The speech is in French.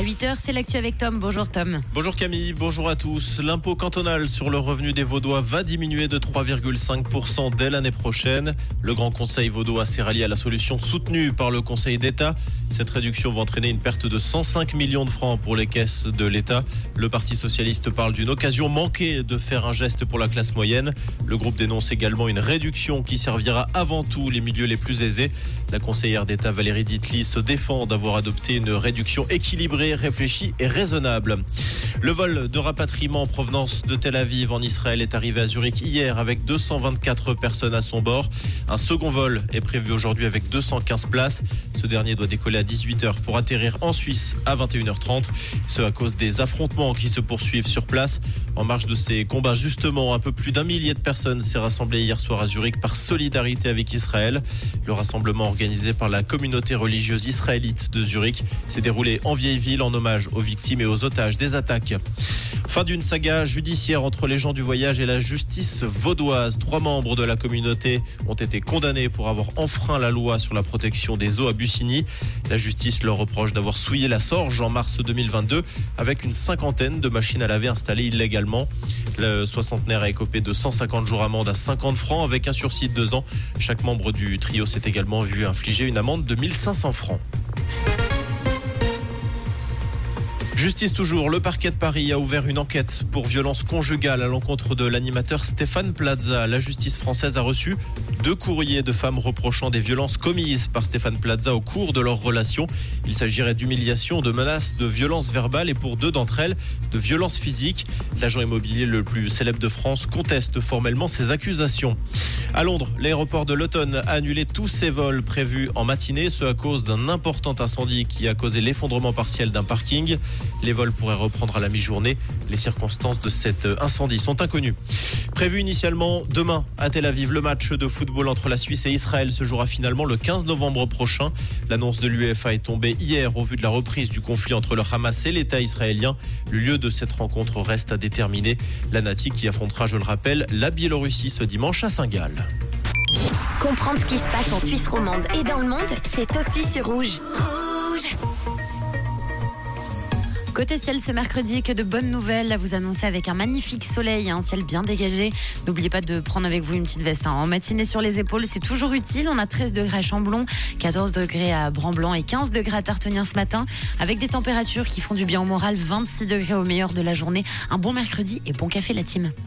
À 8h, c'est l'actu avec Tom. Bonjour Tom. Bonjour Camille, bonjour à tous. L'impôt cantonal sur le revenu des Vaudois va diminuer de 3,5% dès l'année prochaine. Le Grand Conseil vaudois s'est rallié à la solution soutenue par le Conseil d'État. Cette réduction va entraîner une perte de 105 millions de francs pour les caisses de l'État. Le Parti socialiste parle d'une occasion manquée de faire un geste pour la classe moyenne. Le groupe dénonce également une réduction qui servira avant tout les milieux les plus aisés. La conseillère d'État Valérie Ditli se défend d'avoir adopté une réduction équilibrée, réfléchie et raisonnable. Le vol de rapatriement en provenance de Tel Aviv en Israël est arrivé à Zurich hier avec 224 personnes à son bord. Un second vol est prévu aujourd'hui avec 215 places. Ce dernier doit décoller à 18h pour atterrir en Suisse à 21h30. Ce à cause des affrontements qui se poursuivent sur place. En marge de ces combats, justement, un peu plus d'un millier de personnes s'est rassemblé hier soir à Zurich par solidarité avec Israël. Le rassemblement organisé par la communauté religieuse israélite de Zurich s'est déroulé en vieille ville en hommage aux victimes et aux otages des attaques. Fin d'une saga judiciaire entre les gens du voyage et la justice vaudoise. Trois membres de la communauté ont été condamnés pour avoir enfreint la loi sur la protection des eaux à Bussigny. La justice leur reproche d'avoir souillé la Sorge en mars 2022 avec une cinquantaine de machines à laver installées illégalement. Le soixantenaire a écopé de 150 jours amende à 50 francs avec un sursis de deux ans. Chaque membre du trio s'est également vu infliger une amende de 1500 francs. Justice toujours, le parquet de Paris a ouvert une enquête pour violence conjugale à l'encontre de l'animateur Stéphane Plaza. La justice française a reçu deux courriers de femmes reprochant des violences commises par Stéphane Plaza au cours de leur relation. Il s'agirait d'humiliation, de menaces, de violences verbales et pour deux d'entre elles, de violences physiques. L'agent immobilier le plus célèbre de France conteste formellement ces accusations. À Londres, l'aéroport de Luton a annulé tous ses vols prévus en matinée, ce à cause d'un important incendie qui a causé l'effondrement partiel d'un parking. Les vols pourraient reprendre à la mi-journée. Les circonstances de cet incendie sont inconnues. Prévu initialement demain à Tel Aviv, le match de football entre la Suisse et Israël se jouera finalement le 15 novembre prochain. L'annonce de l'UEFA est tombée hier au vu de la reprise du conflit entre le Hamas et l'État israélien. Le lieu de cette rencontre reste à déterminer. La Nati qui affrontera, je le rappelle, la Biélorussie ce dimanche à Saint-Gall. Comprendre ce qui se passe en Suisse romande et dans le monde, c'est aussi sur. Rouge Côté ciel ce mercredi, que de bonnes nouvelles à vous annoncer avec un magnifique soleil, un ciel bien dégagé. N'oubliez pas de prendre avec vous une petite veste hein. en matinée sur les épaules, c'est toujours utile. On a 13 degrés à Chamblon, 14 degrés à Bramblanc et 15 degrés à Tartenien ce matin, avec des températures qui font du bien au moral, 26 degrés au meilleur de la journée. Un bon mercredi et bon café la team.